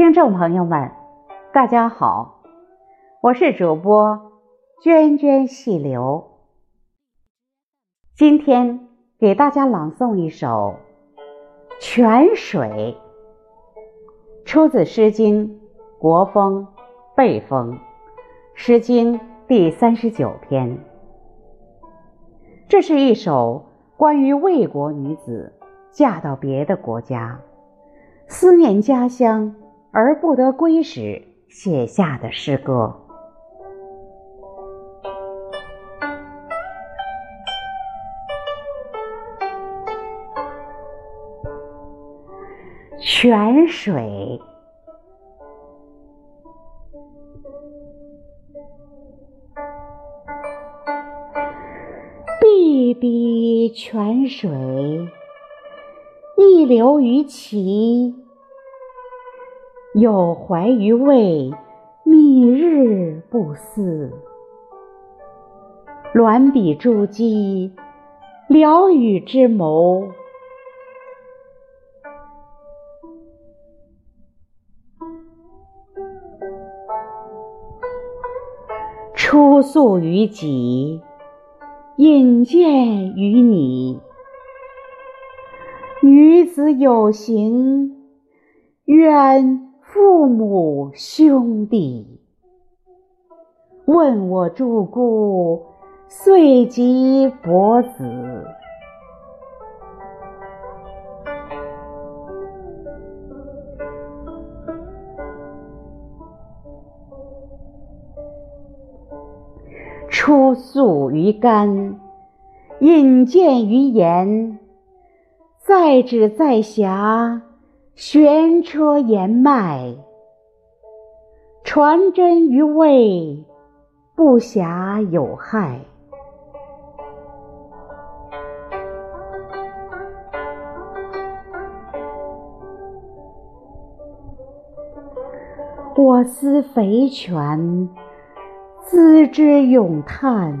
听众朋友们，大家好，我是主播涓涓细流。今天给大家朗诵一首《泉水》，出自《诗经·国风·背风》，《诗经》第三十九篇。这是一首关于魏国女子嫁到别的国家，思念家乡。而不得归时写下的诗歌。泉水，碧碧泉水，一流于其。有怀于渭，密日不思。鸾比珠玑，聊与之谋。出宿于己，引荐于你。女子有行，愿。父母兄弟问我诸故，遂及伯子。出宿于干，引荐于言，在止在暇。悬车言迈，传真于魏，不暇有害。我思肥泉，资之咏叹；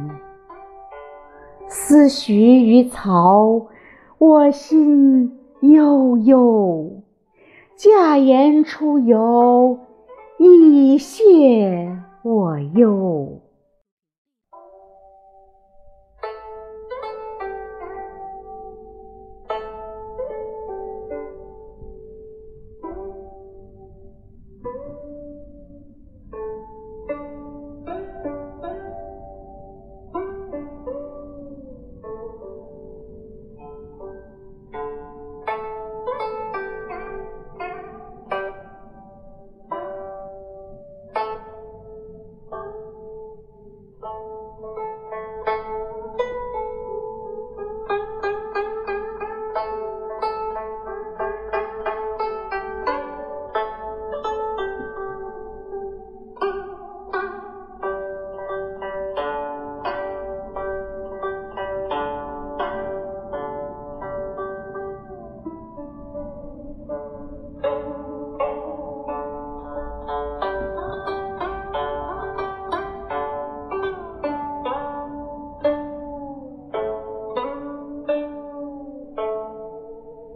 思徐于曹，我心悠悠。驾言出游，以谢我忧。Música